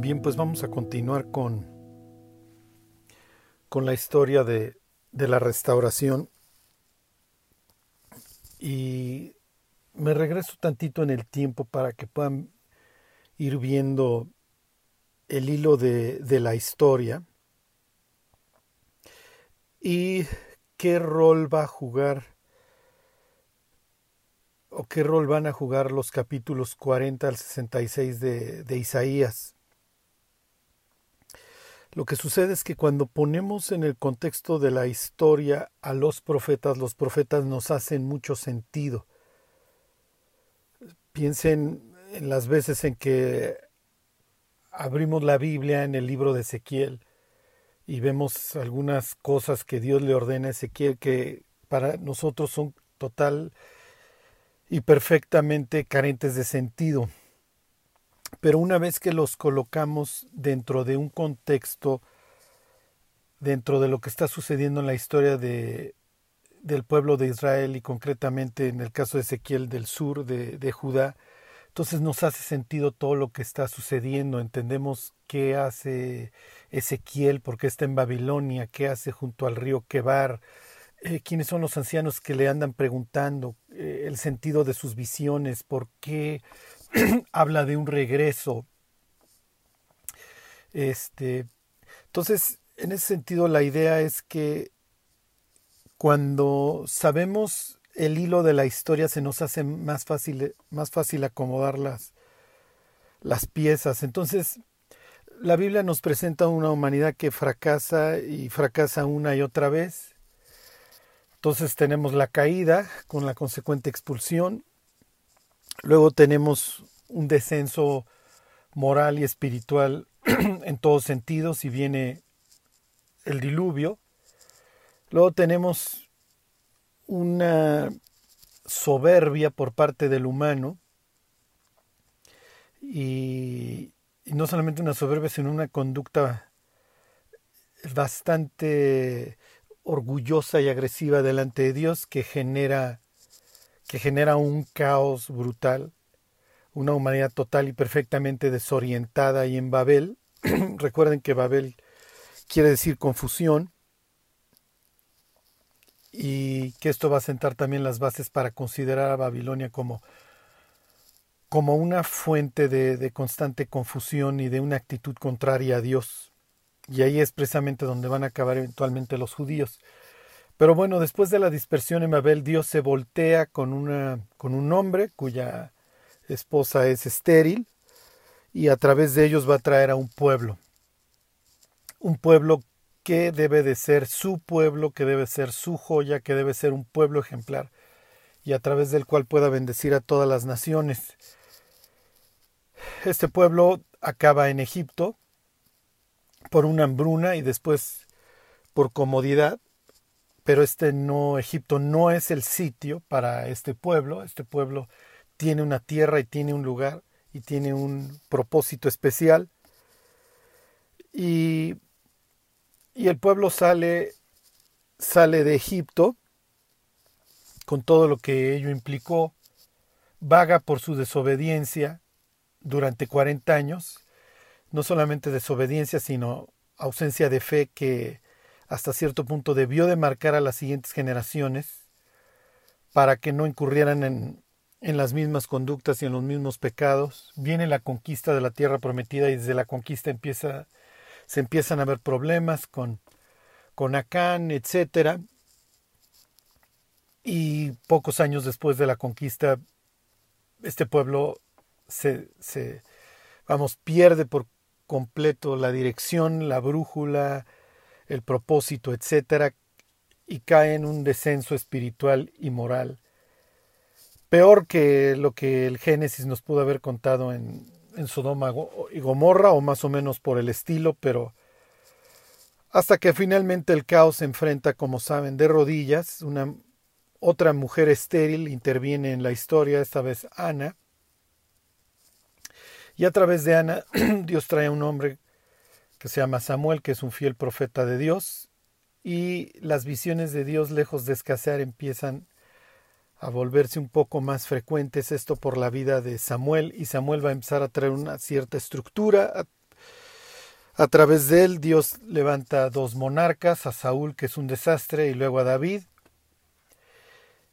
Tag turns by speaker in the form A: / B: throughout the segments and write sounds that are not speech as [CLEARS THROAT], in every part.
A: Bien, pues vamos a continuar con, con la historia de, de la restauración. Y me regreso tantito en el tiempo para que puedan ir viendo el hilo de, de la historia y qué rol va a jugar o qué rol van a jugar los capítulos 40 al 66 de, de Isaías. Lo que sucede es que cuando ponemos en el contexto de la historia a los profetas, los profetas nos hacen mucho sentido. Piensen en las veces en que abrimos la Biblia en el libro de Ezequiel y vemos algunas cosas que Dios le ordena a Ezequiel que para nosotros son total y perfectamente carentes de sentido. Pero una vez que los colocamos dentro de un contexto, dentro de lo que está sucediendo en la historia de, del pueblo de Israel y concretamente en el caso de Ezequiel del sur de, de Judá, entonces nos hace sentido todo lo que está sucediendo, entendemos qué hace Ezequiel, porque está en Babilonia, qué hace junto al río Quebar, eh, quiénes son los ancianos que le andan preguntando eh, el sentido de sus visiones, por qué [CLEARS THROAT] habla de un regreso. Este, entonces, en ese sentido, la idea es que cuando sabemos el hilo de la historia se nos hace más fácil, más fácil acomodar las, las piezas. Entonces, la Biblia nos presenta una humanidad que fracasa y fracasa una y otra vez. Entonces tenemos la caída con la consecuente expulsión. Luego tenemos un descenso moral y espiritual [CLEARS THROAT] en todos sentidos y viene el diluvio. Luego tenemos una soberbia por parte del humano y, no solamente una soberbia, sino una conducta bastante orgullosa y agresiva delante de Dios que genera que genera un caos brutal, una humanidad total y perfectamente desorientada y en Babel, [CLEARS THROAT] recuerden que Babel quiere decir confusión, y que esto va a sentar también las bases para considerar a Babilonia como, como una fuente de, de constante confusión y de una actitud contraria a Dios. Y ahí es precisamente donde van a acabar eventualmente los judíos. Pero bueno, después de la dispersión en Babel, Dios se voltea con, una, con un hombre cuya esposa es estéril y a través de ellos va a traer a un pueblo. Un pueblo que debe de ser su pueblo, que debe ser su joya, que debe ser un pueblo ejemplar y a través del cual pueda bendecir a todas las naciones. Este pueblo acaba en Egipto por una hambruna y después por comodidad, pero este no Egipto no es el sitio para este pueblo, este pueblo tiene una tierra y tiene un lugar y tiene un propósito especial. Y y el pueblo sale, sale de Egipto con todo lo que ello implicó, vaga por su desobediencia durante 40 años, no solamente desobediencia, sino ausencia de fe que hasta cierto punto debió de marcar a las siguientes generaciones para que no incurrieran en, en las mismas conductas y en los mismos pecados. Viene la conquista de la tierra prometida y desde la conquista empieza se empiezan a ver problemas con, con Acán, etc. Y pocos años después de la conquista, este pueblo se, se vamos, pierde por completo la dirección, la brújula, el propósito, etc. y cae en un descenso espiritual y moral. Peor que lo que el Génesis nos pudo haber contado en, en Sodoma y Gomorra o más o menos por el estilo, pero hasta que finalmente el caos se enfrenta, como saben, de rodillas, una otra mujer estéril interviene en la historia, esta vez Ana, y a través de Ana [CLEARS THROAT] Dios trae a un hombre que se llama Samuel, que es un fiel profeta de Dios, y las visiones de Dios, lejos de escasear, empiezan a volverse un poco más frecuentes, esto por la vida de Samuel, y Samuel va a empezar a traer una cierta estructura, A través de él Dios levanta dos monarcas, a Saúl que es un desastre y luego a David.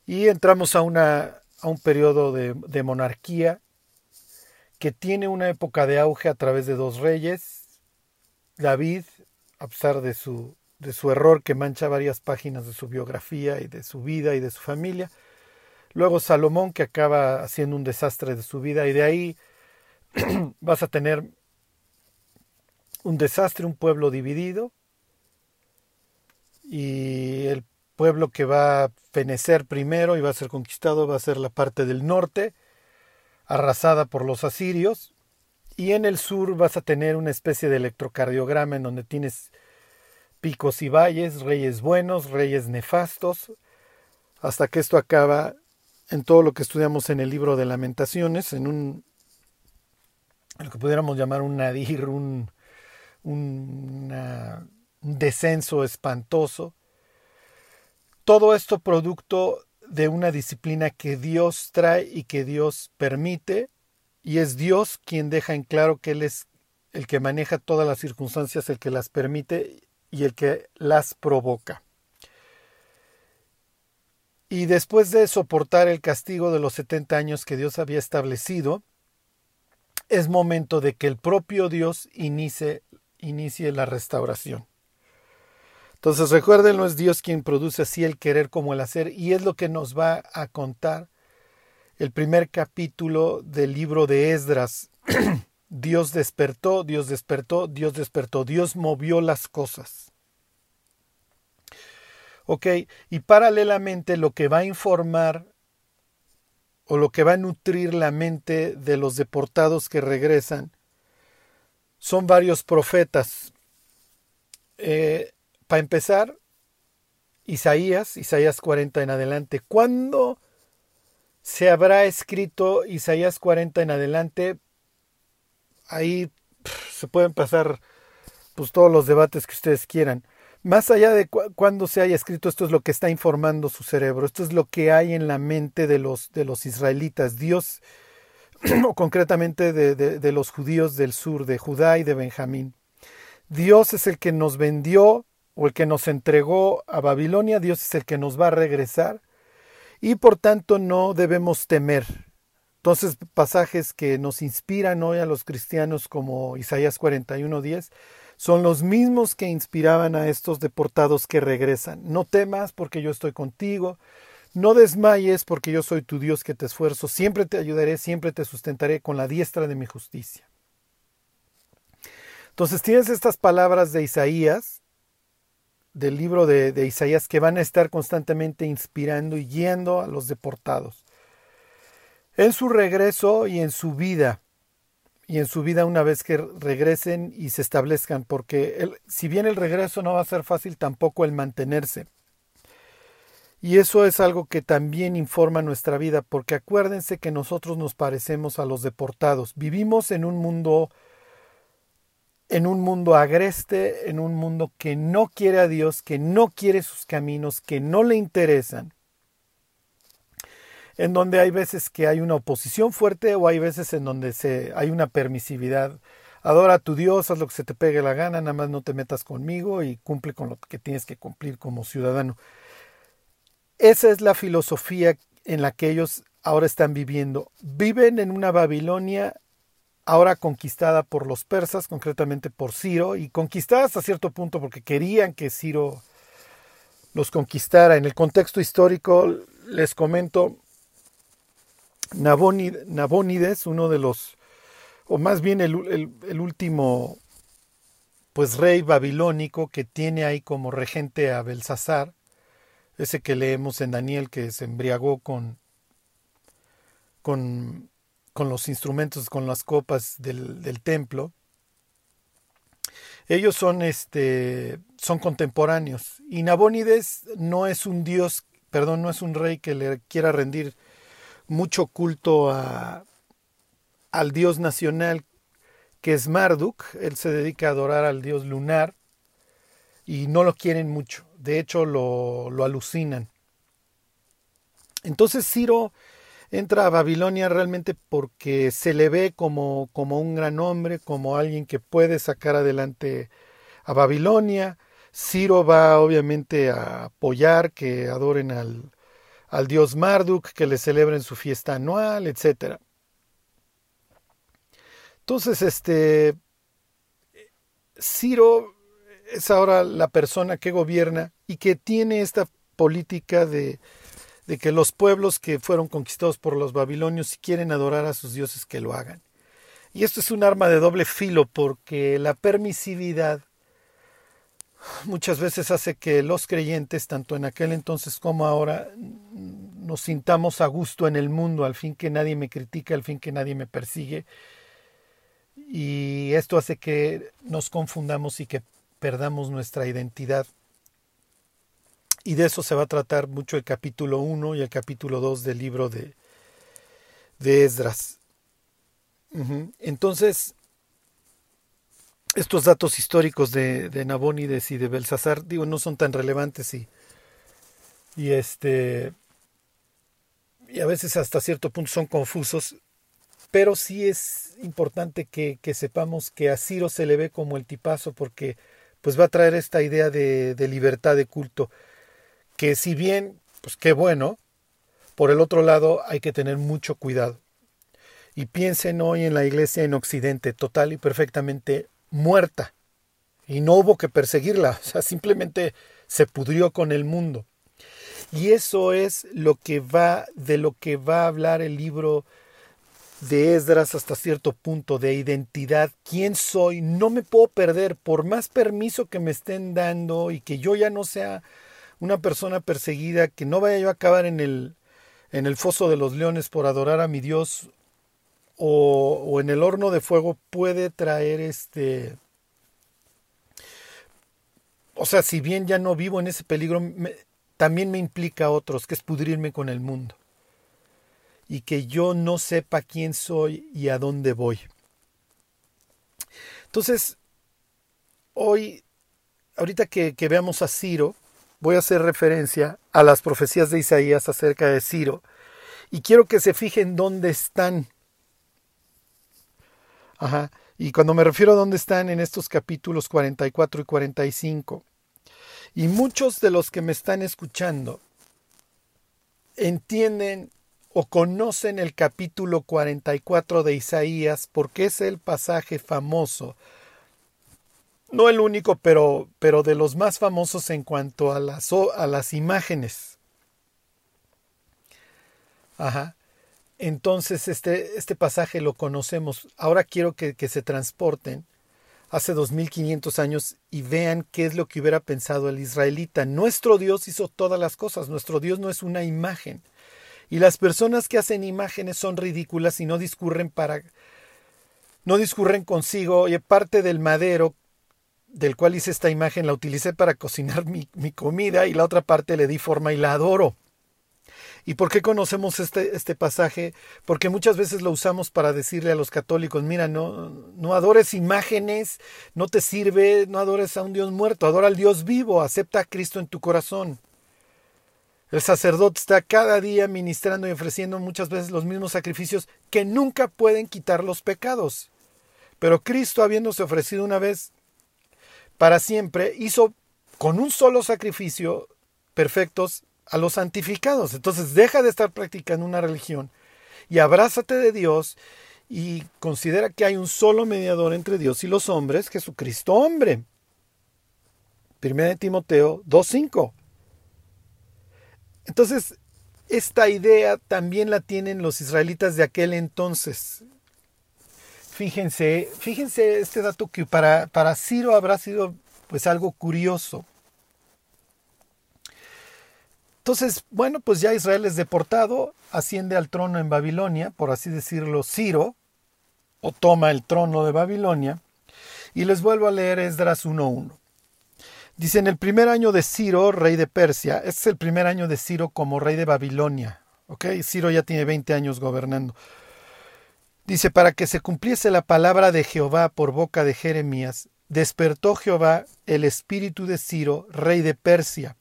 A: Y entramos a, una, a un periodo de monarquía que tiene una época de auge a través de dos reyes. David, a pesar de su, de su error que mancha varias páginas de su biografía y de su vida y de su familia. Luego Salomón, que acaba haciendo un desastre de su vida, y de ahí [CLEARS THROAT] vas a tener un desastre, un pueblo dividido, y el pueblo que va a fenecer primero y va a ser conquistado va a ser la parte del norte, arrasada por los asirios, y en el sur vas a tener una especie de electrocardiograma en donde tienes picos y valles, reyes buenos, reyes nefastos, hasta que esto acaba en todo lo que estudiamos en el libro de lamentaciones, en un, lo que pudiéramos llamar un nadir, un, un descenso espantoso. Todo esto producto de una disciplina que Dios trae y que Dios permite, y es Dios quien deja en claro que Él es el que maneja todas las circunstancias, el que las permite y el que las provoca. Y después de soportar el castigo de los 70 años que Dios había establecido, es momento de que el propio Dios inicie, la restauración. Entonces recuerden, no es Dios quien produce así el querer como el hacer, y es lo que nos va a contar el primer capítulo del libro de Esdras. [CLEARS THROAT] Dios despertó, Dios despertó, Dios despertó, Dios movió las cosas. Ok, y paralelamente lo que va a informar o lo que va a nutrir la mente de los deportados que regresan son varios profetas. Eh, para empezar, Isaías, Isaías 40 en adelante. ¿Cuándo se habrá escrito Isaías 40 en adelante? ahí se pueden pasar pues todos los debates que ustedes quieran. Más allá de cuándo se haya escrito, esto es lo que está informando su cerebro, esto es lo que hay en la mente de los, de los israelitas. Dios, [CLEARS THROAT] o concretamente de, de los judíos del sur, de Judá y de Benjamín. Dios es el que nos vendió o el que nos entregó a Babilonia, Dios es el que nos va a regresar y por tanto no debemos temer, entonces, pasajes que nos inspiran hoy a los cristianos como Isaías 41:10 son los mismos que inspiraban a estos deportados que regresan. No temas porque yo estoy contigo, no desmayes porque yo soy tu Dios que te esfuerzo, siempre te ayudaré, siempre te sustentaré con la diestra de mi justicia. Entonces tienes estas palabras de Isaías, del libro de, de Isaías, que van a estar constantemente inspirando y guiando a los deportados en su regreso y en su vida, y en su vida una vez que regresen y se establezcan, porque si bien el regreso no va a ser fácil, tampoco el mantenerse. Y eso es algo que también informa nuestra vida, porque acuérdense que nosotros nos parecemos a los deportados. Vivimos en un mundo en un mundo agreste, en un mundo que no quiere a Dios, que no quiere sus caminos, que no le interesan en donde hay veces que hay una oposición fuerte o hay veces en donde hay una permisividad. Adora a tu Dios, haz lo que se te pegue la gana, nada más no te metas conmigo y cumple con lo que tienes que cumplir como ciudadano. Esa es la filosofía en la que ellos ahora están viviendo. Viven en una Babilonia ahora conquistada por los persas, concretamente por Ciro, y conquistada hasta cierto punto porque querían que Ciro los conquistara. En el contexto histórico, les comento, Nabónides, uno de los, o más bien el, último, pues rey babilónico que tiene ahí como regente a Belsasar, ese que leemos en Daniel que se embriagó con, con, con los instrumentos, con las copas del, del templo. Ellos son, este, son contemporáneos y Nabónides no es un dios, perdón, no es un rey que le quiera rendir mucho culto a, al dios nacional que es Marduk. Él se dedica a adorar al dios lunar y no lo quieren mucho. De hecho, lo, lo alucinan. Entonces Ciro entra a Babilonia realmente porque se le ve como, como un gran hombre, como alguien que puede sacar adelante a Babilonia. Ciro va obviamente a apoyar que adoren al, al dios Marduk, que le celebren su fiesta anual, etc. Entonces, este, Ciro es ahora la persona que gobierna y que tiene esta política de, de que los pueblos que fueron conquistados por los babilonios, si quieren adorar a sus dioses, que lo hagan. Y esto es un arma de doble filo porque la permisividad muchas veces hace que los creyentes, tanto en aquel entonces como ahora, nos sintamos a gusto en el mundo, al fin que nadie me critica, al fin que nadie me persigue. Y esto hace que nos confundamos y que perdamos nuestra identidad. Y de eso se va a tratar mucho el capítulo 1 y el capítulo 2 del libro de, de Esdras. Entonces, estos datos históricos de, de, Nabónides y de Belsasar, digo, no son tan relevantes y, y este y a veces hasta cierto punto son confusos, pero sí es importante que, sepamos que a Ciro se le ve como el tipazo porque pues va a traer esta idea de, de libertad de culto, que si bien, pues qué bueno, por el otro lado hay que tener mucho cuidado. Y piensen hoy en la iglesia en Occidente, total y perfectamente muerta. Y no hubo que perseguirla, [LAUGHS] o sea, simplemente se pudrió con el mundo. Y eso es lo que va, de lo que va a hablar el libro de Esdras hasta cierto punto, de identidad, quién soy, no me puedo perder, por más permiso que me estén dando y que yo ya no sea una persona perseguida, que no vaya yo a acabar en el, en el foso de los leones por adorar a mi Dios o, en el horno de fuego puede traer este... O sea, si bien ya no vivo en ese peligro, también me implica a otros, que es pudrirme con el mundo y que yo no sepa quién soy y a dónde voy. Entonces, hoy, ahorita que, que, veamos a Ciro, voy a hacer referencia a las profecías de Isaías acerca de Ciro y quiero que se fijen dónde están. Ajá. Y cuando me refiero a dónde están en estos capítulos 44 y 45, y muchos de los que me están escuchando entienden o conocen el capítulo 44 de Isaías porque es el pasaje famoso, no el único, pero, pero de los más famosos en cuanto a las, a las imágenes. Ajá. Entonces este, este pasaje lo conocemos. Ahora quiero que, que se transporten hace 2500 años y vean qué es lo que hubiera pensado el israelita. Nuestro Dios hizo todas las cosas. Nuestro Dios no es una imagen. Y las personas que hacen imágenes son ridículas y no discurren para no discurren consigo, y parte del madero del cual hice esta imagen la utilicé para cocinar mi, mi, comida y la otra parte le di forma y la adoro. ¿Y por qué conocemos este, este pasaje? Porque muchas veces lo usamos para decirle a los católicos, mira, no, no adores imágenes, no te sirve, no adores a un Dios muerto, adora al Dios vivo, acepta a Cristo en tu corazón. El sacerdote está cada día ministrando y ofreciendo muchas veces los mismos sacrificios que nunca pueden quitar los pecados. Pero Cristo, habiéndose ofrecido una vez para siempre, hizo con un solo sacrificio perfectos a los santificados. Entonces deja de estar practicando una religión y abrázate de Dios y considera que hay un solo mediador entre Dios y los hombres, Jesucristo hombre. 1 Timoteo 2.5. Entonces, esta idea también la tienen los israelitas de aquel entonces. Fíjense, fíjense este dato que para, para Ciro habrá sido pues algo curioso. Entonces, bueno, pues ya Israel es deportado, asciende al trono en Babilonia, por así decirlo, Ciro, o toma el trono de Babilonia, y les vuelvo a leer Esdras 1.1. Dice, en el primer año de Ciro, rey de Persia, este es el primer año de Ciro como rey de Babilonia. ¿Ok? Ciro ya tiene 20 años gobernando. Dice, para que se cumpliese la palabra de Jehová por boca de Jeremías, despertó Jehová el espíritu de Ciro, rey de Persia.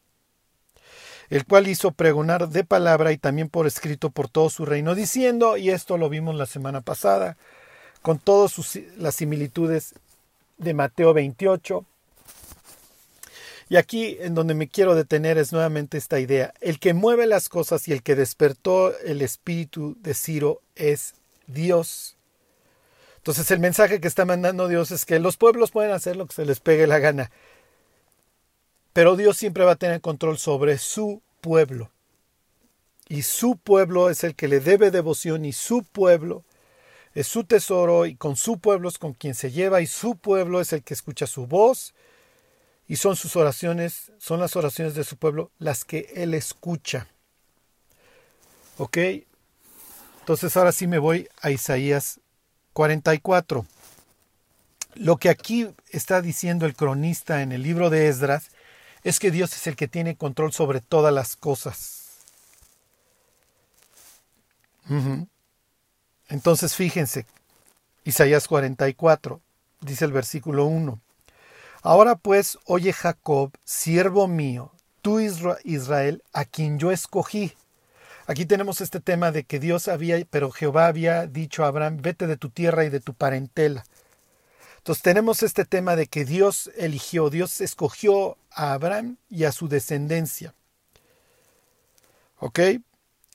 A: el cual hizo pregonar de palabra y también por escrito por todo su reino, diciendo, y esto lo vimos la semana pasada, con todas las similitudes de Mateo 28. Y aquí en donde me quiero detener es nuevamente esta idea. El que mueve las cosas y el que despertó el espíritu de Ciro es Dios. Entonces el mensaje que está mandando Dios es que los pueblos pueden hacer lo que se les pegue la gana, pero Dios siempre va a tener control sobre su pueblo. Y su pueblo es el que le debe devoción y su pueblo es su tesoro y con su pueblo es con quien se lleva y su pueblo es el que escucha su voz y son sus oraciones, son las oraciones de su pueblo las que él escucha. ¿Ok? Entonces ahora sí me voy a Isaías 44. Lo que aquí está diciendo el cronista en el libro de Esdras es que Dios es el que tiene control sobre todas las cosas. Entonces fíjense, Isaías 44, dice el versículo 1. Ahora pues, oye Jacob, siervo mío, tú Israel, a quien yo escogí. Aquí tenemos este tema de que Dios había, pero Jehová había dicho a Abraham, vete de tu tierra y de tu parentela. Entonces tenemos este tema de que Dios eligió, Dios escogió a Abraham y a su descendencia. ¿Ok?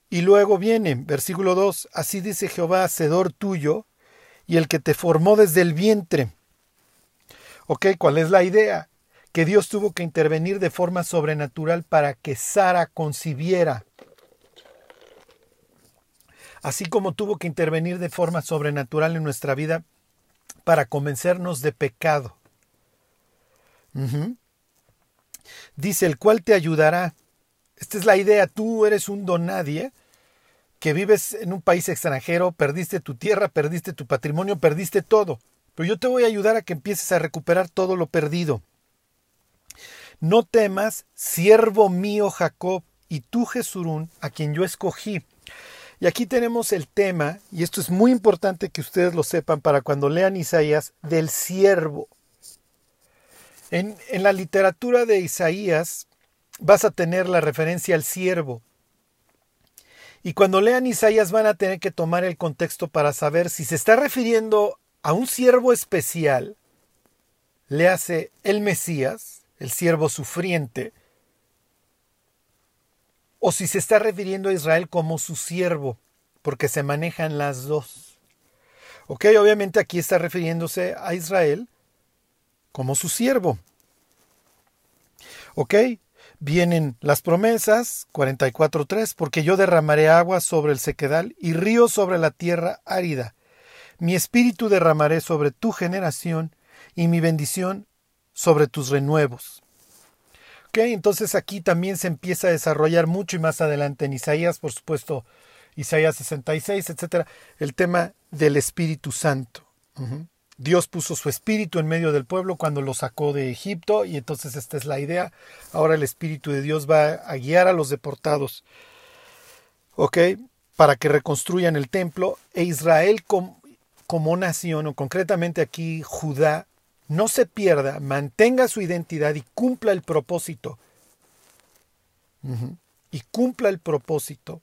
A: Y luego viene, versículo 2, así dice Jehová, hacedor tuyo, y el que te formó desde el vientre. ¿Ok? ¿Cuál es la idea? Que Dios tuvo que intervenir de forma sobrenatural para que Sara concibiera así como tuvo que intervenir de forma sobrenatural en nuestra vida para convencernos de pecado. Dice, el cual te ayudará. Esta es la idea, tú eres un donadie que vives en un país extranjero, perdiste tu tierra, perdiste tu patrimonio, perdiste todo. Pero yo te voy a ayudar a que empieces a recuperar todo lo perdido. No temas, siervo mío Jacob, y tú Jesurún, a quien yo escogí. Y aquí tenemos el tema, y esto es muy importante que ustedes lo sepan para cuando lean Isaías, del siervo. En, en la literatura de Isaías vas a tener la referencia al siervo. Y cuando lean Isaías van a tener que tomar el contexto para saber si se está refiriendo a un siervo especial, le hace el Mesías, el siervo sufriente, o si se está refiriendo a Israel como su siervo, porque se manejan las dos. Ok, obviamente aquí está refiriéndose a Israel como su siervo. Ok, vienen las promesas 44.3, porque yo derramaré agua sobre el sequedal y río sobre la tierra árida. Mi espíritu derramaré sobre tu generación y mi bendición sobre tus renuevos entonces aquí también se empieza a desarrollar mucho y más adelante en Isaías, por supuesto, Isaías 66, etcétera, el tema del Espíritu Santo. Dios puso su espíritu en medio del pueblo cuando lo sacó de Egipto y entonces esta es la idea. Ahora el espíritu de Dios va a guiar a los deportados, ¿ok? Para que reconstruyan el templo e Israel como nación, o concretamente aquí Judá, no se pierda, mantenga su identidad y cumpla el propósito. Y cumpla el propósito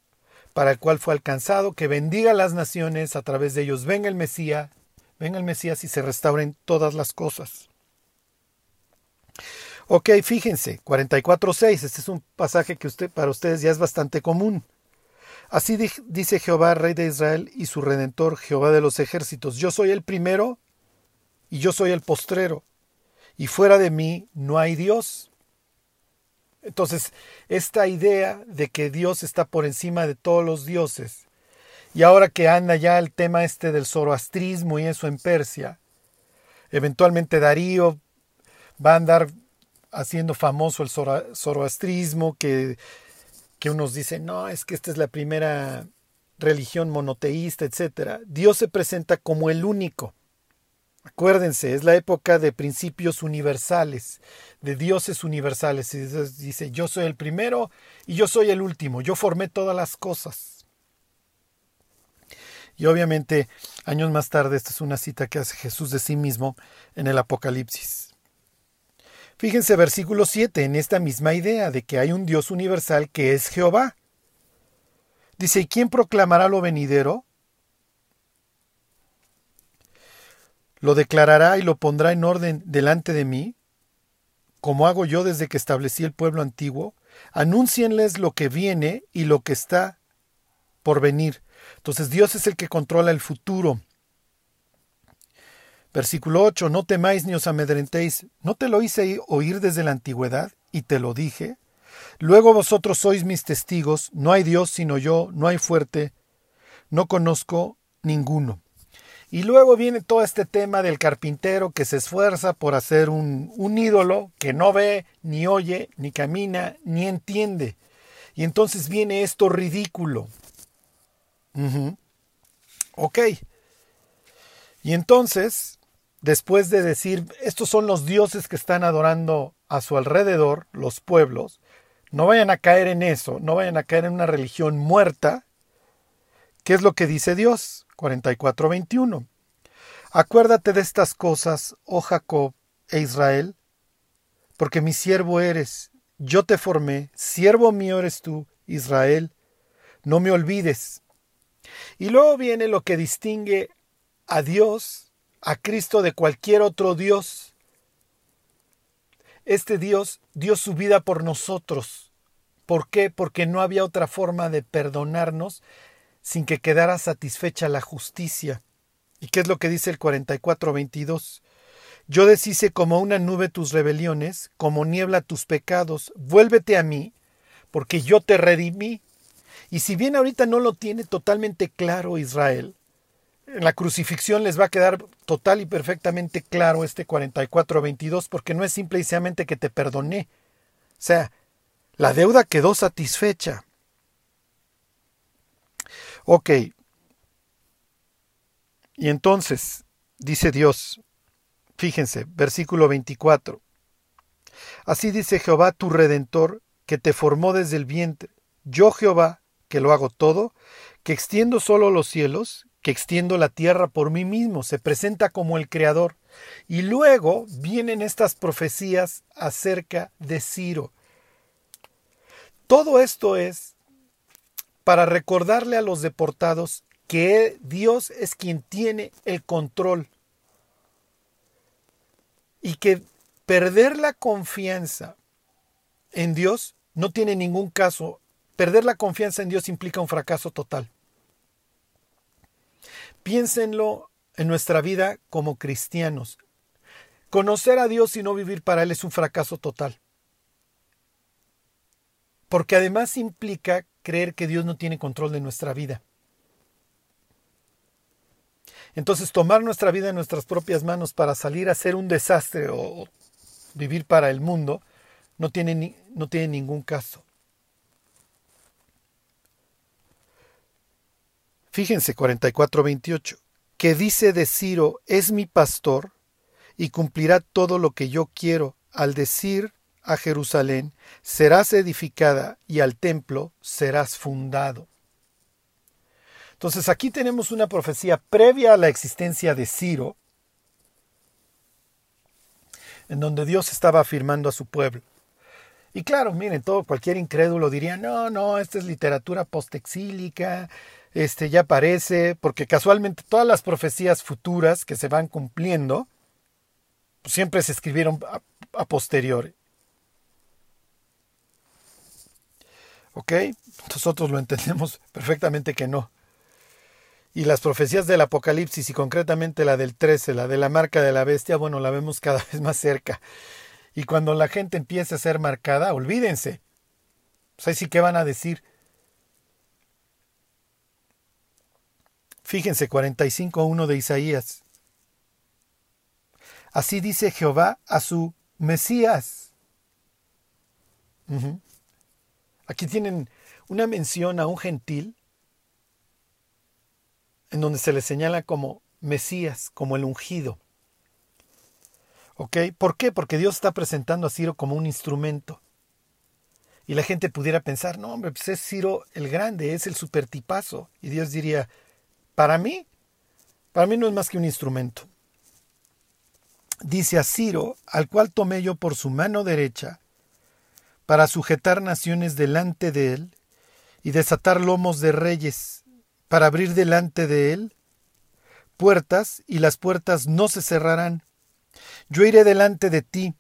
A: para el cual fue alcanzado, que bendiga a las naciones, a través de ellos venga el Mesías, venga el Mesías y se restauren todas las cosas. Ok, fíjense, 44.6, este es un pasaje que usted, para ustedes ya es bastante común. Así dice Jehová, Rey de Israel y su Redentor, Jehová de los ejércitos, yo soy el primero y yo soy el postrero, y fuera de mí no hay Dios. Entonces, esta idea de que Dios está por encima de todos los dioses, y ahora que anda ya el tema este del zoroastrismo y eso en Persia, eventualmente Darío va a andar haciendo famoso el zoroastrismo, que, que unos dicen, no, es que esta es la primera religión monoteísta, etc. Dios se presenta como el único. Acuérdense, es la época de principios universales, de dioses universales. Dice, yo soy el primero y yo soy el último, yo formé todas las cosas. Y obviamente, años más tarde, esta es una cita que hace Jesús de sí mismo en el Apocalipsis. Fíjense versículo 7 en esta misma idea de que hay un Dios universal que es Jehová. Dice, ¿y quién proclamará lo venidero? Lo declarará y lo pondrá en orden delante de mí, como hago yo desde que establecí el pueblo antiguo. Anúncienles lo que viene y lo que está por venir. Entonces Dios es el que controla el futuro. Versículo 8, no temáis ni os amedrentéis, ¿no te lo hice oír desde la antigüedad y te lo dije? Luego vosotros sois mis testigos, no hay Dios sino yo, no hay fuerte, no conozco ninguno. Y luego viene todo este tema del carpintero que se esfuerza por hacer un, un ídolo que no ve, ni oye, ni camina, ni entiende. Y entonces viene esto ridículo. Ok. Y entonces, después de decir, estos son los dioses que están adorando a su alrededor, los pueblos, no vayan a caer en eso, no vayan a caer en una religión muerta. ¿Qué es lo que dice Dios? 44:21. Acuérdate de estas cosas, oh Jacob e Israel, porque mi siervo eres, yo te formé, siervo mío eres tú, Israel, no me olvides. Y luego viene lo que distingue a Dios, a Cristo de cualquier otro Dios. Este Dios dio su vida por nosotros. ¿Por qué? Porque no había otra forma de perdonarnos sin que quedara satisfecha la justicia. ¿Y qué es lo que dice el 44:22? Yo deshice como una nube tus rebeliones, como niebla tus pecados. Vuélvete a mí, porque yo te redimí. Y si bien ahorita no lo tiene totalmente claro Israel, en la crucifixión les va a quedar total y perfectamente claro este 44-22 porque no es simple y que te perdoné. O sea, la deuda quedó satisfecha. Ok. Y entonces, dice Dios, fíjense, versículo 24. Así dice Jehová tu redentor, que te formó desde el vientre. Yo Jehová, que lo hago todo, que extiendo solo los cielos, que extiendo la tierra por mí mismo, se presenta como el Creador. Y luego vienen estas profecías acerca de Ciro. Todo esto es para recordarle a los deportados que Dios es quien tiene el control y que perder la confianza en Dios no tiene ningún caso. Perder la confianza en Dios implica un fracaso total. Piénsenlo en nuestra vida como cristianos. Conocer a Dios y no vivir para Él es un fracaso total. Porque además implica creer que Dios no tiene control de nuestra vida. Entonces tomar nuestra vida en nuestras propias manos para salir a ser un desastre o vivir para el mundo no tiene, no tiene ningún caso. Fíjense 44:28, que dice de Ciro, es mi pastor y cumplirá todo lo que yo quiero al decir a Jerusalén, serás edificada y al templo serás fundado. Entonces aquí tenemos una profecía previa a la existencia de Ciro, en donde Dios estaba afirmando a su pueblo. Y claro, miren, todo cualquier incrédulo diría, no, no, esta es literatura postexílica, este ya parece, porque casualmente todas las profecías futuras que se van cumpliendo pues, siempre se escribieron a, a posteriori. ¿Ok? Nosotros lo entendemos [LAUGHS] perfectamente que no. Y las profecías del Apocalipsis y concretamente la del 13, la de la marca de la bestia, bueno, la vemos [LAUGHS] cada vez más cerca. Y cuando la gente empiece a ser marcada, olvídense. Pues sí que van a decir, Fíjense 45.1 de Isaías. Así dice Jehová a su Mesías. Aquí tienen una mención a un gentil en donde se le señala como Mesías, como el ungido. ¿Ok? ¿Por qué? Porque Dios está presentando a Ciro como un instrumento. Y la gente pudiera pensar, no, hombre, pues es Ciro el grande, es el supertipazo. Y Dios diría, para mí, para mí no es más que un instrumento. dice a Ciro, al cual tomé yo por su mano derecha, para sujetar naciones delante de él, y desatar lomos de reyes, para abrir delante de él puertas, y las puertas no se cerrarán. Yo iré delante de ti,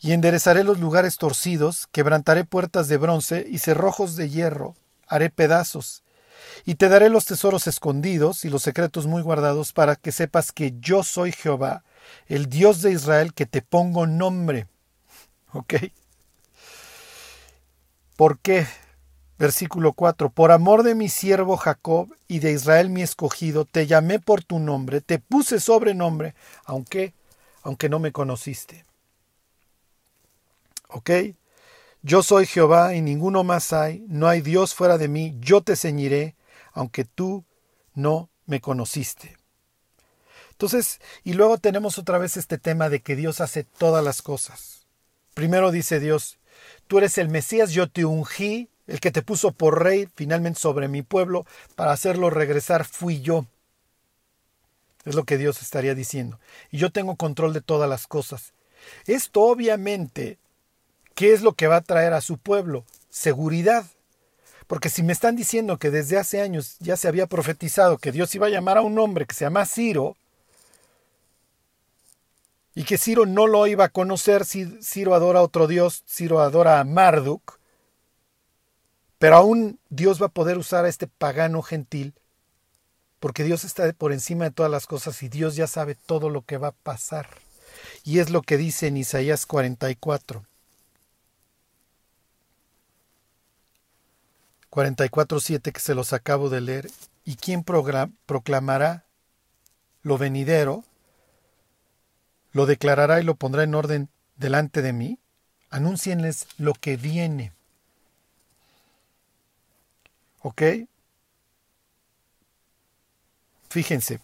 A: y enderezaré los lugares torcidos, quebrantaré puertas de bronce y cerrojos de hierro, haré pedazos, y te daré los tesoros escondidos y los secretos muy guardados para que sepas que yo soy Jehová, el Dios de Israel, que te pongo nombre. [LAUGHS] ¿Por qué? Versículo 4. Por amor de mi siervo Jacob y de Israel mi escogido, te llamé por tu nombre, te puse sobrenombre, aunque, aunque no me conociste. ¿Ok? Yo soy Jehová y ninguno más hay, no hay Dios fuera de mí, yo te ceñiré, aunque tú no me conociste. Entonces, y luego tenemos otra vez este tema de que Dios hace todas las cosas. Primero dice Dios, tú eres el Mesías, yo te ungí, el que te puso por rey finalmente sobre mi pueblo, para hacerlo regresar fui yo. Es lo que Dios estaría diciendo. Y yo tengo control de todas las cosas. Esto obviamente ¿Qué es lo que va a traer a su pueblo? Seguridad. Porque si me están diciendo que desde hace años ya se había profetizado que Dios iba a llamar a un hombre que se llama Ciro, y que Ciro no lo iba a conocer, Ciro adora a otro Dios, Ciro adora a Marduk, pero aún Dios va a poder usar a este pagano gentil, porque Dios está por encima de todas las cosas y Dios ya sabe todo lo que va a pasar. Y es lo que dice en Isaías 44. 44.7 que se los acabo de leer. ¿Y quién proclamará lo venidero? ¿Lo declarará y lo pondrá en orden delante de mí? Anúncienles lo que viene. ¿Ok? Fíjense,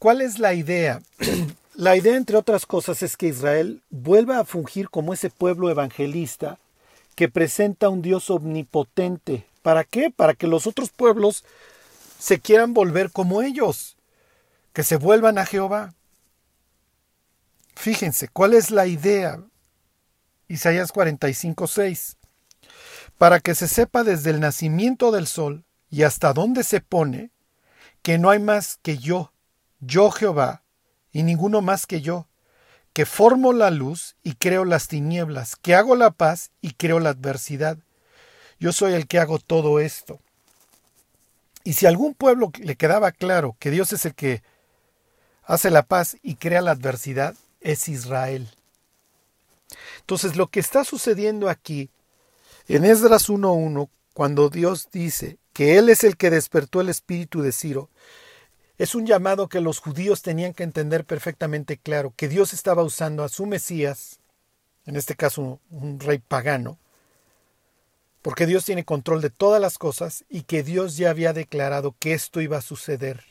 A: ¿cuál es la idea? [CLEARS THROAT] la idea, entre otras cosas, es que Israel vuelva a fungir como ese pueblo evangelista que presenta un Dios omnipotente. ¿Para qué? Para que los otros pueblos se quieran volver como ellos, que se vuelvan a Jehová. Fíjense, ¿cuál es la idea? Isaías 45, 6. Para que se sepa desde el nacimiento del sol y hasta dónde se pone, que no hay más que yo, yo Jehová, y ninguno más que yo, que formo la luz y creo las tinieblas, que hago la paz y creo la adversidad. Yo soy el que hago todo esto. Y si a algún pueblo le quedaba claro que Dios es el que hace la paz y crea la adversidad, es Israel. Entonces lo que está sucediendo aquí, en Esdras 1.1, cuando Dios dice que Él es el que despertó el espíritu de Ciro, es un llamado que los judíos tenían que entender perfectamente claro, que Dios estaba usando a su Mesías, en este caso un rey pagano, porque Dios tiene control de todas las cosas y que Dios ya había declarado que esto iba a suceder.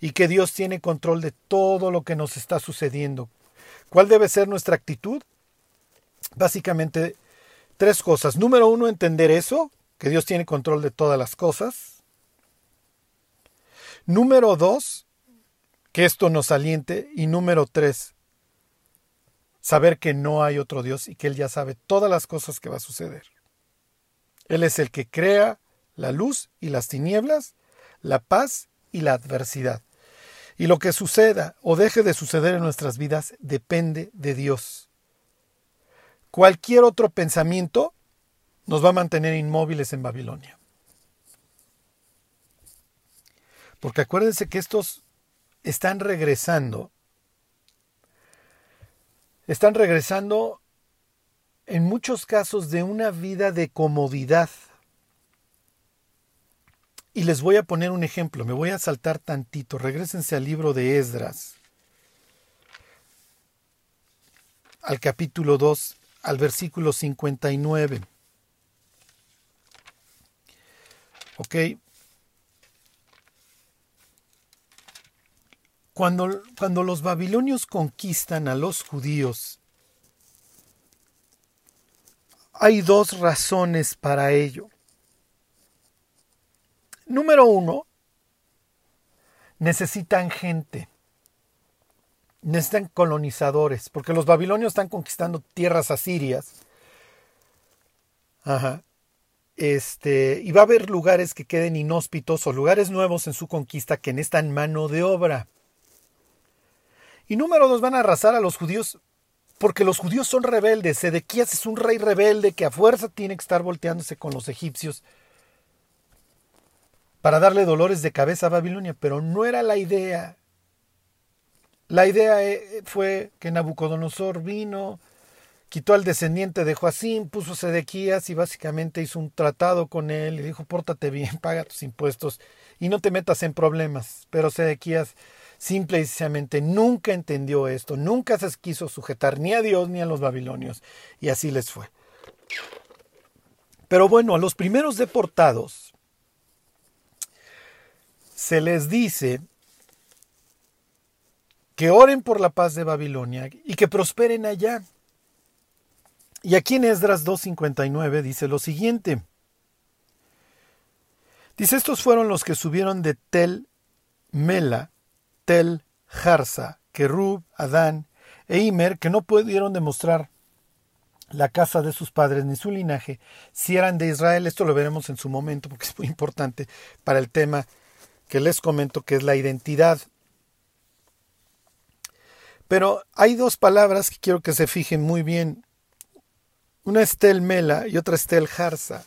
A: Y que Dios tiene control de todo lo que nos está sucediendo. ¿Cuál debe ser nuestra actitud? Básicamente tres cosas. Número uno, entender eso, que Dios tiene control de todas las cosas. Número dos, que esto nos aliente. Y número tres, saber que no hay otro Dios y que Él ya sabe todas las cosas que va a suceder. Él es el que crea la luz y las tinieblas, la paz y la adversidad. Y lo que suceda o deje de suceder en nuestras vidas depende de Dios. Cualquier otro pensamiento nos va a mantener inmóviles en Babilonia. Porque acuérdense que estos están regresando. Están regresando en muchos casos de una vida de comodidad. Y les voy a poner un ejemplo, me voy a saltar tantito. Regrésense al libro de Esdras, al capítulo 2, al versículo 59. ¿Ok? Cuando, cuando los babilonios conquistan a los judíos, hay dos razones para ello. Número uno, necesitan gente. necesitan colonizadores, porque los babilonios están conquistando tierras asirias. Ajá. Este, y va a haber lugares que queden inhóspitos o lugares nuevos en su conquista que necesitan mano de obra. Y número dos, van a arrasar a los judíos porque los judíos son rebeldes. Sedequías es un rey rebelde que a fuerza tiene que estar volteándose con los egipcios para darle dolores de cabeza a Babilonia, pero no era la idea. La idea eh, fue que Nabucodonosor vino, quitó al descendiente de Joacín, puso Sedequías y básicamente hizo un tratado con él y dijo, pórtate bien, [LAUGHS] paga tus impuestos y no te metas en problemas. Pero Sedequías simple y sencillamente nunca entendió esto, nunca se quiso sujetar ni a Dios ni a los babilonios y así les fue. Pero bueno, a los primeros deportados se les dice que oren por la paz de Babilonia y que prosperen allá. Y aquí en Esdras 2.59 dice lo siguiente. Dice, estos fueron los que subieron de Tel Mela, Tel Jarsa, Kerub, Adán e Imer, que no pudieron demostrar la casa de sus padres ni su linaje, si eran de Israel. Esto lo veremos en su momento porque es muy importante para el tema que les comento, que es la identidad. Pero hay dos palabras que quiero que se fijen muy bien una es Tel Mela y otra es Tel Harsa.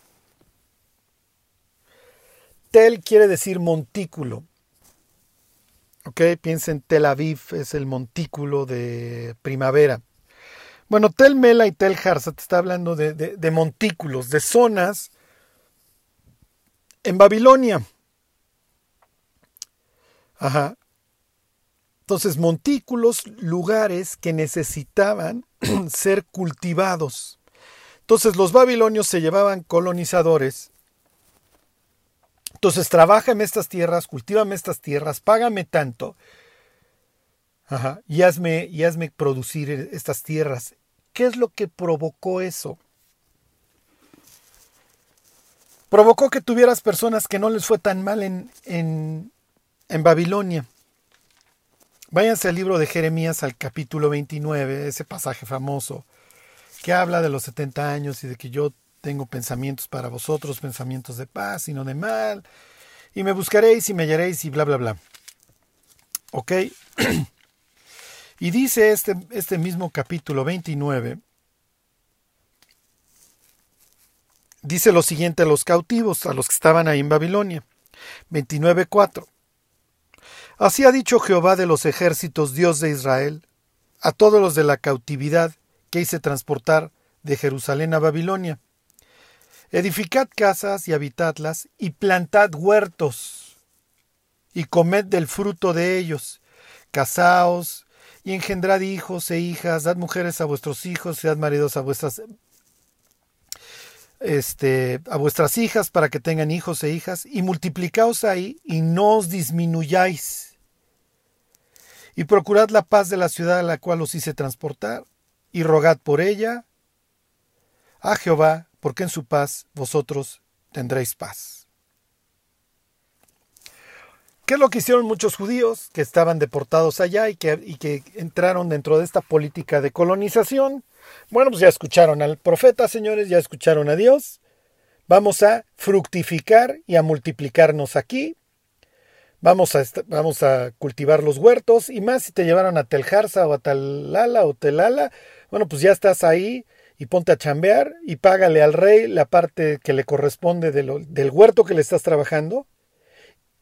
A: Tel quiere decir montículo. ¿Ok? Piensen Tel Aviv, es el montículo de primavera. Bueno, Tel Mela y Tel Harsa te está hablando de, de montículos, de zonas en Babilonia. Ajá. Entonces, montículos, lugares que necesitaban [CLEARS THROAT] ser cultivados. Entonces los babilonios se llevaban colonizadores. Entonces trabájame estas tierras, cultívame estas tierras, págame tanto. y, hazme, y hazme producir estas tierras. ¿Qué es lo que provocó eso? Provocó que tuvieras personas que no les fue tan mal en, en, en Babilonia. Váyanse al libro de Jeremías al capítulo 29, ese pasaje famoso que habla de los 70 años y de que yo tengo pensamientos para vosotros, pensamientos de paz y no de mal, y me buscaréis y me hallaréis y bla, bla, bla. ¿Ok? [CLEARS THROAT] y dice este, este mismo capítulo 29, dice lo siguiente a los cautivos, a los que estaban ahí en Babilonia. 29.4. Así ha dicho Jehová de los ejércitos, Dios de Israel, a todos los de la cautividad, que hice transportar de Jerusalén a Babilonia. Edificad casas y habitadlas, y plantad huertos, y comed del fruto de ellos. Casaos, y engendrad hijos e hijas, dad mujeres a vuestros hijos, y dad maridos a vuestras este, a vuestras hijas para que tengan hijos e hijas, y multiplicaos ahí, y no os disminuyáis. Y procurad la paz de la ciudad a la cual os hice transportar, y rogad por ella a Jehová, porque en su paz vosotros tendréis paz. ¿Qué es lo que hicieron muchos judíos que estaban deportados allá y que, entraron dentro de esta política de colonización? Bueno, pues ya escucharon al profeta, señores, ya escucharon a Dios. Vamos a fructificar y a multiplicarnos aquí. Vamos a, vamos a cultivar los huertos y más si te llevaron a Teljarsa o a Talala o Telala, bueno, pues ya estás ahí y ponte a chambear y págale al rey la parte que le corresponde del huerto que le estás trabajando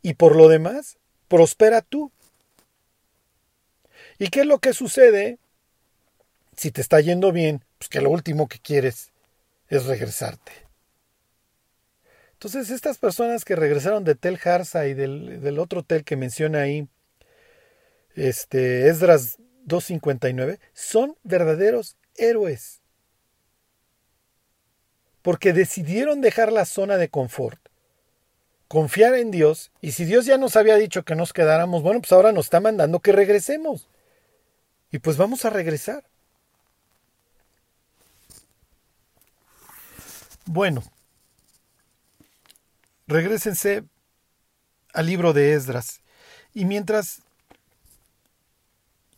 A: y por lo demás, prospera tú. ¿Y qué es lo que sucede si te está yendo bien? Pues que lo último que quieres es regresarte. Entonces, estas personas que regresaron de Tel Harsa y del, otro hotel que menciona ahí, este, Esdras 259, son verdaderos héroes. Porque decidieron dejar la zona de confort, confiar en Dios, y si Dios ya nos había dicho que nos quedáramos, bueno, pues ahora nos está mandando que regresemos. Y pues vamos a regresar. Bueno, regresense al libro de Esdras. Y mientras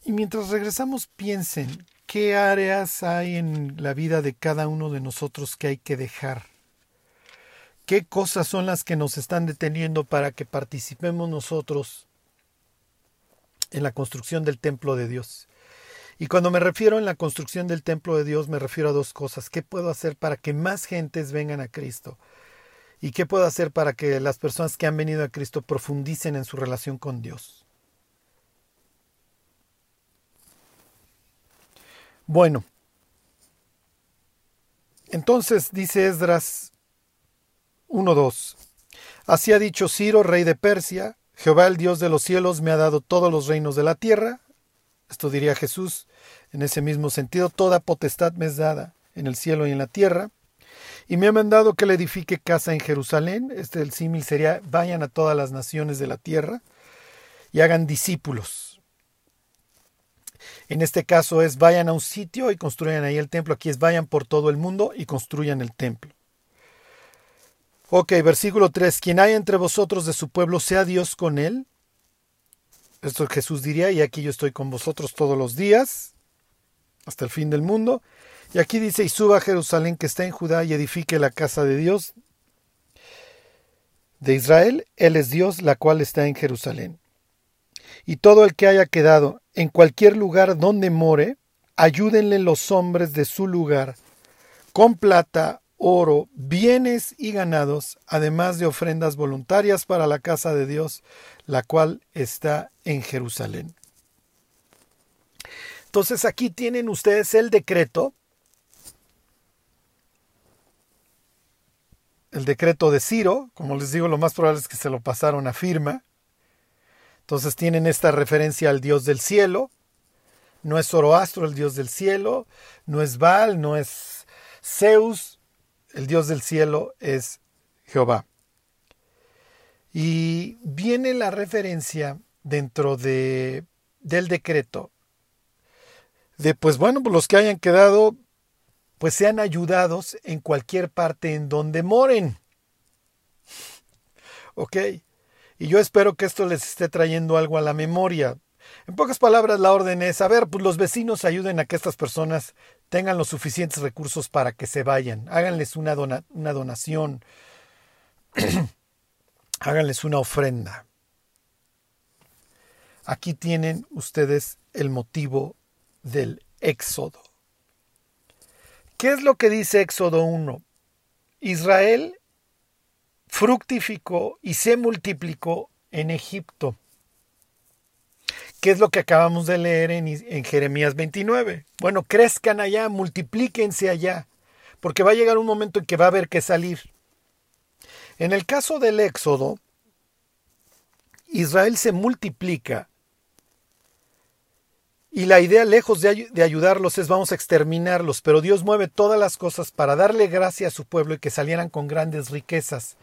A: Y mientras regresamos, piensen qué áreas hay en la vida de cada uno de nosotros que hay que dejar. ¿Qué cosas son las que nos están deteniendo para que participemos nosotros en la construcción del templo de Dios? Y cuando me refiero en la construcción del templo de Dios, me refiero a dos cosas. ¿Qué puedo hacer para que más gentes vengan a Cristo? ¿Y qué puedo hacer para que las personas que han venido a Cristo profundicen en su relación con Dios? Bueno, entonces dice Esdras 1.2. Así ha dicho Ciro, rey de Persia, Jehová el Dios de los cielos me ha dado todos los reinos de la tierra. Esto diría Jesús en ese mismo sentido, toda potestad me es dada en el cielo y en la tierra. Y me ha mandado que le edifique casa en Jerusalén. Este el símil sería vayan a todas las naciones de la tierra y hagan discípulos en este caso es vayan a un sitio y construyan ahí el templo. Aquí es vayan por todo el mundo y construyan el templo. Ok, versículo 3. Quien haya entre vosotros de su pueblo, sea Dios con él. Esto Jesús diría, y aquí yo estoy con vosotros todos los días, hasta el fin del mundo. Y aquí dice, y suba a Jerusalén que está en Judá y edifique la casa de Dios de Israel. Él es Dios, la cual está en Jerusalén y todo el que haya quedado en cualquier lugar donde more, ayúdenle los hombres de su lugar, con plata, oro, bienes y ganados, además de ofrendas voluntarias para la casa de Dios, la cual está en Jerusalén. Entonces aquí tienen ustedes el decreto, el decreto de Ciro, como les digo, lo más probable es que se lo pasaron a firma, entonces tienen esta referencia al Dios del cielo. No es Zoroastro el Dios del cielo, no es Baal, no es Zeus, el Dios del cielo es Jehová. Y viene la referencia dentro de, del decreto de, pues bueno, pues los que hayan quedado, pues sean ayudados en cualquier parte en donde moren. ¿Ok? Y yo espero que esto les esté trayendo algo a la memoria. En pocas palabras, la orden es, a ver, pues los vecinos ayuden a que estas personas tengan los suficientes recursos para que se vayan. Háganles una, una donación. [CLEARS THROAT] Háganles una ofrenda. Aquí tienen ustedes el motivo del éxodo. ¿Qué es lo que dice Éxodo 1? Israel fructificó y se multiplicó en Egipto. ¿Qué es lo que acabamos de leer en, Jeremías 29? Bueno, crezcan allá, multiplíquense allá, porque va a llegar un momento en que va a haber que salir. En el caso del Éxodo, Israel se multiplica y la idea, lejos de, ayudarlos, es vamos a exterminarlos, pero Dios mueve todas las cosas para darle gracia a su pueblo y que salieran con grandes riquezas.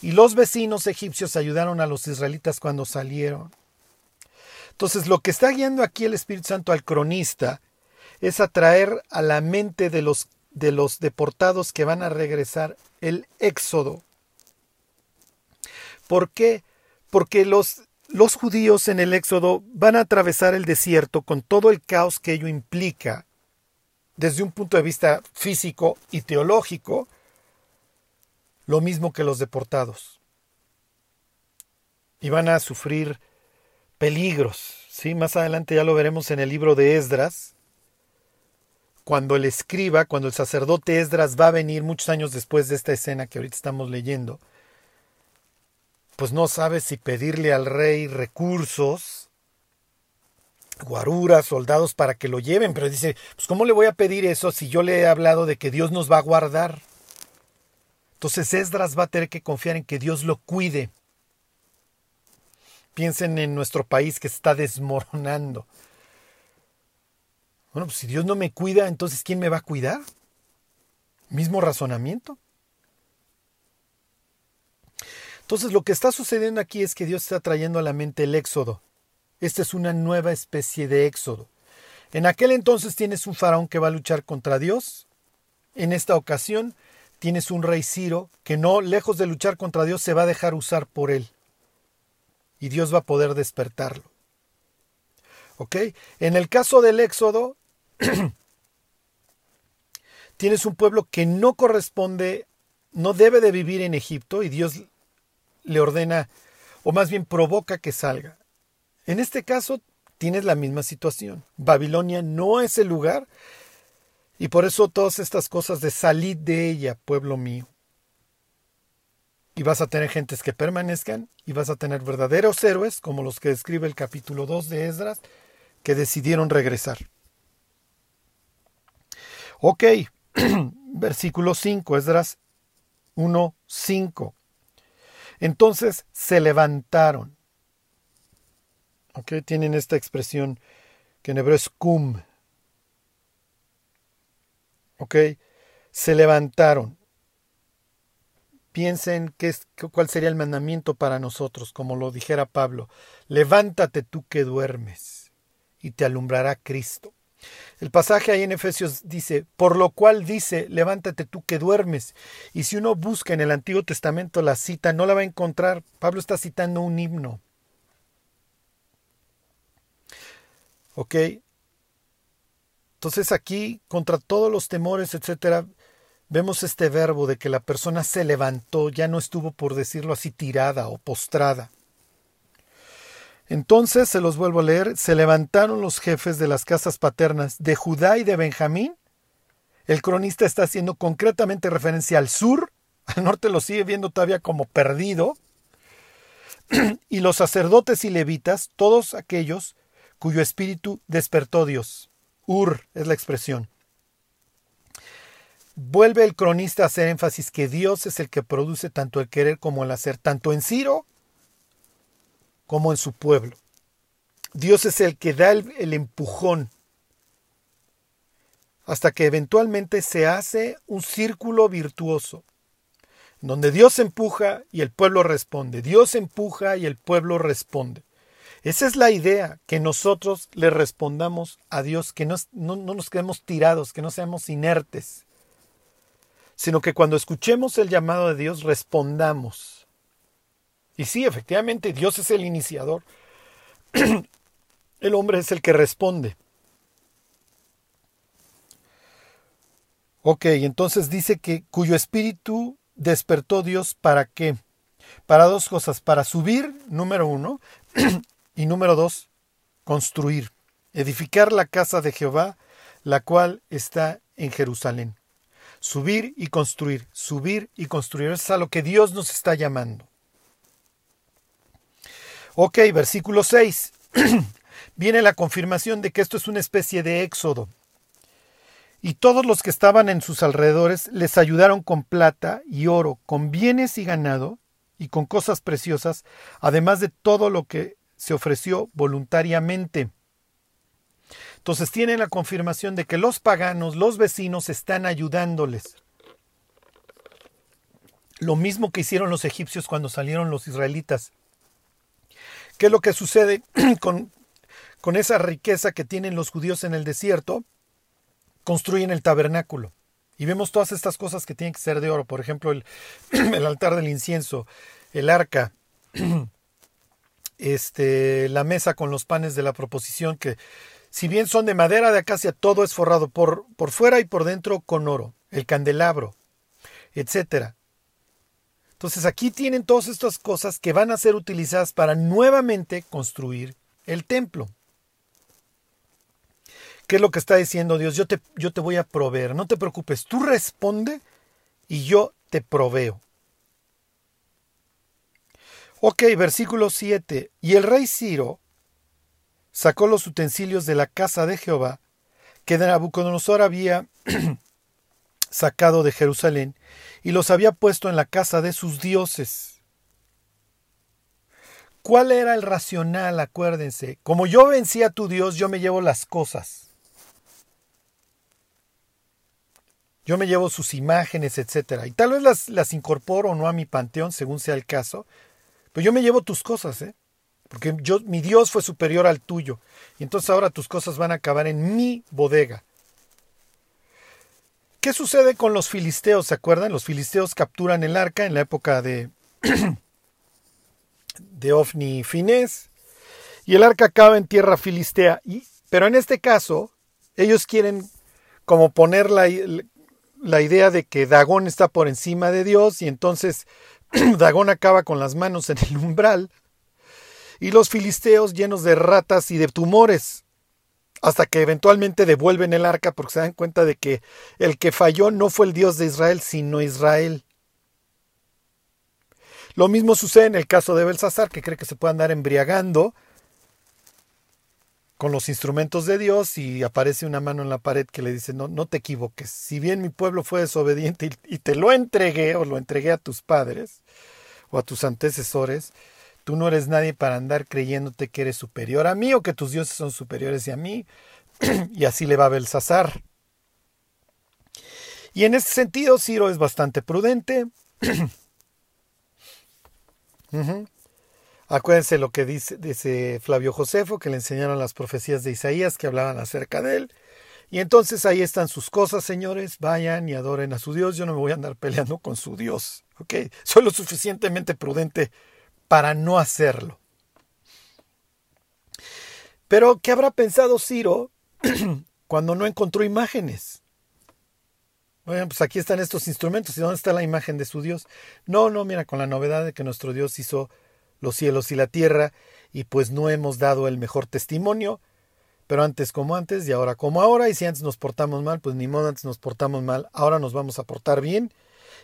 A: Y los vecinos egipcios ayudaron a los israelitas cuando salieron. Entonces, lo que está guiando aquí el Espíritu Santo al cronista es atraer a la mente de los, de los deportados que van a regresar el éxodo. ¿Por qué? Porque los, los judíos en el éxodo van a atravesar el desierto con todo el caos que ello implica, desde un punto de vista físico y teológico, lo mismo que los deportados. Y van a sufrir peligros. ¿sí? Más adelante ya lo veremos en el libro de Esdras, cuando el escriba, cuando el sacerdote Esdras va a venir muchos años después de esta escena que ahorita estamos leyendo, pues no sabe si pedirle al rey recursos, guaruras, soldados para que lo lleven, pero dice, pues ¿cómo le voy a pedir eso si yo le he hablado de que Dios nos va a guardar? Entonces Esdras va a tener que confiar en que Dios lo cuide. Piensen en nuestro país que está desmoronando. Bueno, pues si Dios no me cuida, entonces ¿quién me va a cuidar? Mismo razonamiento. Entonces lo que está sucediendo aquí es que Dios está trayendo a la mente el éxodo. Esta es una nueva especie de éxodo. En aquel entonces tienes un faraón que va a luchar contra Dios. En esta ocasión tienes un rey Ciro que no, lejos de luchar contra Dios, se va a dejar usar por él. Y Dios va a poder despertarlo. ¿Ok? En el caso del Éxodo, [CLEARS THROAT] tienes un pueblo que no corresponde, no debe de vivir en Egipto y Dios le ordena, o más bien provoca que salga. En este caso, tienes la misma situación. Babilonia no es el lugar y por eso todas estas cosas de salir de ella, pueblo mío. Y vas a tener gentes que permanezcan y vas a tener verdaderos héroes, como los que describe el capítulo 2 de Esdras, que decidieron regresar. Ok, [CLEARS THROAT] versículo 5, Esdras 1, 5. Entonces se levantaron. Ok, tienen esta expresión que en hebreo es kum. Ok, se levantaron. Piensen qué es, cuál sería el mandamiento para nosotros, como lo dijera Pablo. Levántate tú que duermes, y te alumbrará Cristo. El pasaje ahí en Efesios dice, por lo cual dice, levántate tú que duermes. Y si uno busca en el Antiguo Testamento la cita, no la va a encontrar. Pablo está citando un himno. ¿Ok? Entonces aquí, contra todos los temores, etcétera, vemos este verbo de que la persona se levantó, ya no estuvo, por decirlo así, tirada o postrada. Entonces, se los vuelvo a leer, se levantaron los jefes de las casas paternas de Judá y de Benjamín. El cronista está haciendo concretamente referencia al sur, [LAUGHS] al norte lo sigue viendo todavía como perdido, [CLEARS THROAT] y los sacerdotes y levitas, todos aquellos cuyo espíritu despertó Dios. Ur es la expresión. Vuelve el cronista a hacer énfasis que Dios es el que produce tanto el querer como el hacer, tanto en Ciro como en su pueblo. Dios es el que da el, empujón hasta que eventualmente se hace un círculo virtuoso, donde Dios empuja y el pueblo responde, Dios empuja y el pueblo responde. Esa es la idea, que nosotros le respondamos a Dios, que no, no, nos quedemos tirados, que no seamos inertes, sino que cuando escuchemos el llamado de Dios respondamos. Y sí, efectivamente, Dios es el iniciador. [CLEARS THROAT] El hombre es el que responde. Ok, entonces dice que cuyo espíritu despertó Dios para qué? Para dos cosas, para subir, número uno, [CLEARS THROAT] y número dos, construir, edificar la casa de Jehová, la cual está en Jerusalén. Subir y construir, subir y construir. es a lo que Dios nos está llamando. Ok, versículo 6. [CLEARS THROAT] Viene la confirmación de que esto es una especie de éxodo. Y todos los que estaban en sus alrededores les ayudaron con plata y oro, con bienes y ganado, y con cosas preciosas, además de todo lo que se ofreció voluntariamente. Entonces tienen la confirmación de que los paganos, los vecinos, están ayudándoles. Lo mismo que hicieron los egipcios cuando salieron los israelitas. ¿Qué es lo que sucede [CLEARS THROAT] con, con esa riqueza que tienen los judíos en el desierto? Construyen el tabernáculo. Y vemos todas estas cosas que tienen que ser de oro. Por ejemplo, el, [CLEARS THROAT] el altar del incienso, el arca, [CLEARS THROAT] este, la mesa con los panes de la proposición, que si bien son de madera de acacia, todo es forrado por, por fuera y por dentro con oro, el candelabro, etc. Entonces aquí tienen todas estas cosas que van a ser utilizadas para nuevamente construir el templo. ¿Qué es lo que está diciendo Dios? Yo te, yo te voy a proveer, no te preocupes, tú responde y yo te proveo. Ok, versículo 7. Y el rey Ciro sacó los utensilios de la casa de Jehová que Nabucodonosor había [CLEARS THROAT] sacado de Jerusalén y los había puesto en la casa de sus dioses. ¿Cuál era el racional? Acuérdense, como yo vencí a tu Dios, yo me llevo las cosas. Yo me llevo sus imágenes, etc. Y tal vez las, las incorporo o no a mi panteón, según sea el caso, pues yo me llevo tus cosas, ¿eh? Porque yo, mi Dios fue superior al tuyo. Y entonces ahora tus cosas van a acabar en mi bodega. ¿Qué sucede con los filisteos? ¿Se acuerdan? Los filisteos capturan el arca en la época de, [CLEARS THROAT] de Ofni y Finés. Y el arca acaba en tierra filistea. Y, pero en este caso, ellos quieren como poner la, la idea de que Dagón está por encima de Dios y entonces [CLEARS THROAT] Dagón acaba con las manos en el umbral y los filisteos llenos de ratas y de tumores hasta que eventualmente devuelven el arca porque se dan cuenta de que el que falló no fue el Dios de Israel, sino Israel. Lo mismo sucede en el caso de Belsasar, que cree que se puede andar embriagando con los instrumentos de Dios y aparece una mano en la pared que le dice, no, no te equivoques, si bien mi pueblo fue desobediente y, te lo entregué o lo entregué a tus padres o a tus antecesores, tú no eres nadie para andar creyéndote que eres superior a mí o que tus dioses son superiores a mí. [CLEARS THROAT] y así le va a Belsasar. Y en ese sentido, Ciro es bastante prudente. [CLEARS THROAT] Acuérdense lo que dice, dice, Flavio Josefo, que le enseñaron las profecías de Isaías que hablaban acerca de él. Y entonces ahí están sus cosas, señores. Vayan y adoren a su Dios. Yo no me voy a andar peleando con su Dios. ¿Ok? Soy lo suficientemente prudente para no hacerlo. Pero, ¿qué habrá pensado Ciro [CLEARS THROAT] cuando no encontró imágenes? Bueno, pues aquí están estos instrumentos. ¿Y dónde está la imagen de su Dios? No, no, mira, con la novedad de que nuestro Dios hizo los cielos y la tierra, y pues no hemos dado el mejor testimonio, pero antes como antes y ahora como ahora, y si antes nos portamos mal, pues ni modo antes nos portamos mal, ahora nos vamos a portar bien,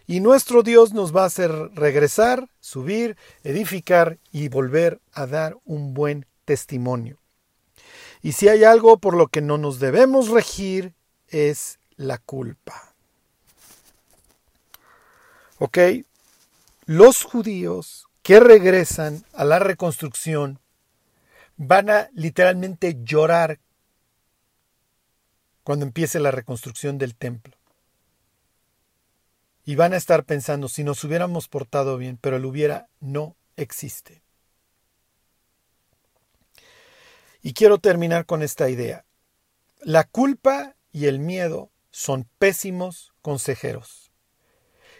A: y nuestro Dios nos va a hacer regresar, subir, edificar y volver a dar un buen testimonio. Y si hay algo por lo que no nos debemos regir, es la culpa. ¿Ok? Los judíos que regresan a la reconstrucción van a literalmente llorar cuando empiece la reconstrucción del templo. Y van a estar pensando, si nos hubiéramos portado bien, pero el hubiera no existe. Y quiero terminar con esta idea. La culpa y el miedo son pésimos consejeros.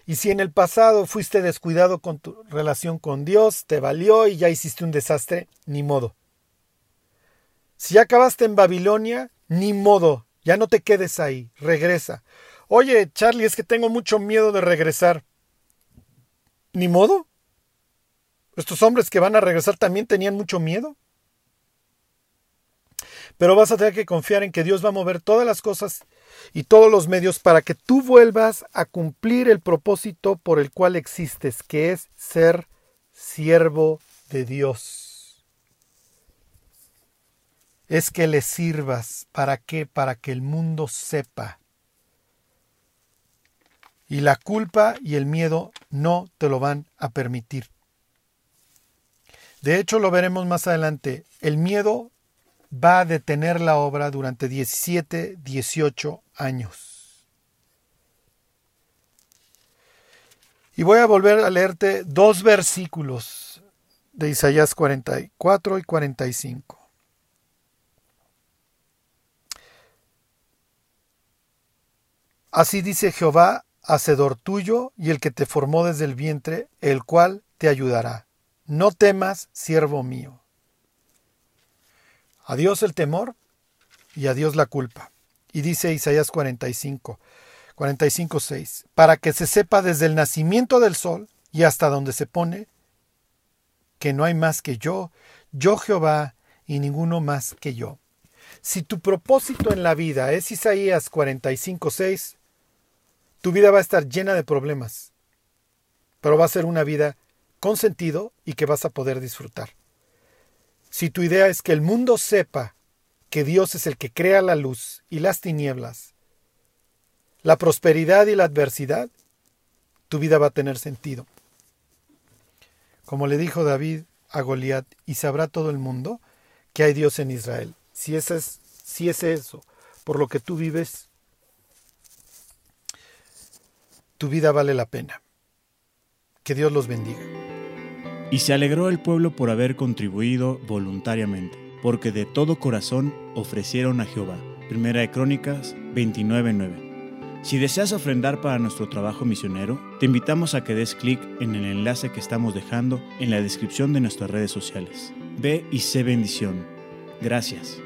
A: Y si en el pasado fuiste descuidado con tu relación con Dios, te valió y ya hiciste un desastre, ni modo. Si acabaste en Babilonia, ni modo, ya no te quedes ahí, regresa. Oye, Charlie, es que tengo mucho miedo de regresar. Ni modo. Estos hombres que van a regresar también tenían mucho miedo. Pero vas a tener que confiar en que Dios va a mover todas las cosas y todos los medios para que tú vuelvas a cumplir el propósito por el cual existes, que es ser siervo de Dios. Es que le sirvas. ¿Para qué? Para que el mundo sepa. Y la culpa y el miedo no te lo van a permitir. De hecho, lo veremos más adelante. El miedo va a detener la obra durante 17, 18 años. Y voy a volver a leerte dos versículos de Isaías 44 y 45. Así dice Jehová, hacedor tuyo y el que te formó desde el vientre, el cual te ayudará. No temas, siervo mío. A Dios el temor y a Dios la culpa. Y dice Isaías 45, 45, 6, para que se sepa desde el nacimiento del sol y hasta donde se pone, que no hay más que yo, yo Jehová, y ninguno más que yo. Si tu propósito en la vida es Isaías 45, 6, tu vida va a estar llena de problemas, pero va a ser una vida con sentido y que vas a poder disfrutar. Si tu idea es que el mundo sepa que Dios es el que crea la luz y las tinieblas, la prosperidad y la adversidad, tu vida va a tener sentido. Como le dijo David a Goliat, y sabrá todo el mundo que hay Dios en Israel. Si, es, si es eso por lo que tú vives, tu vida vale la pena. Que Dios los bendiga.
B: Y se alegró el pueblo por haber contribuido voluntariamente, porque de todo corazón ofrecieron a Jehová. Primera de Crónicas 29.9. Si deseas ofrendar para nuestro trabajo misionero, te invitamos a que des clic en el enlace que estamos dejando en la descripción de nuestras redes sociales. Ve y sé bendición. Gracias.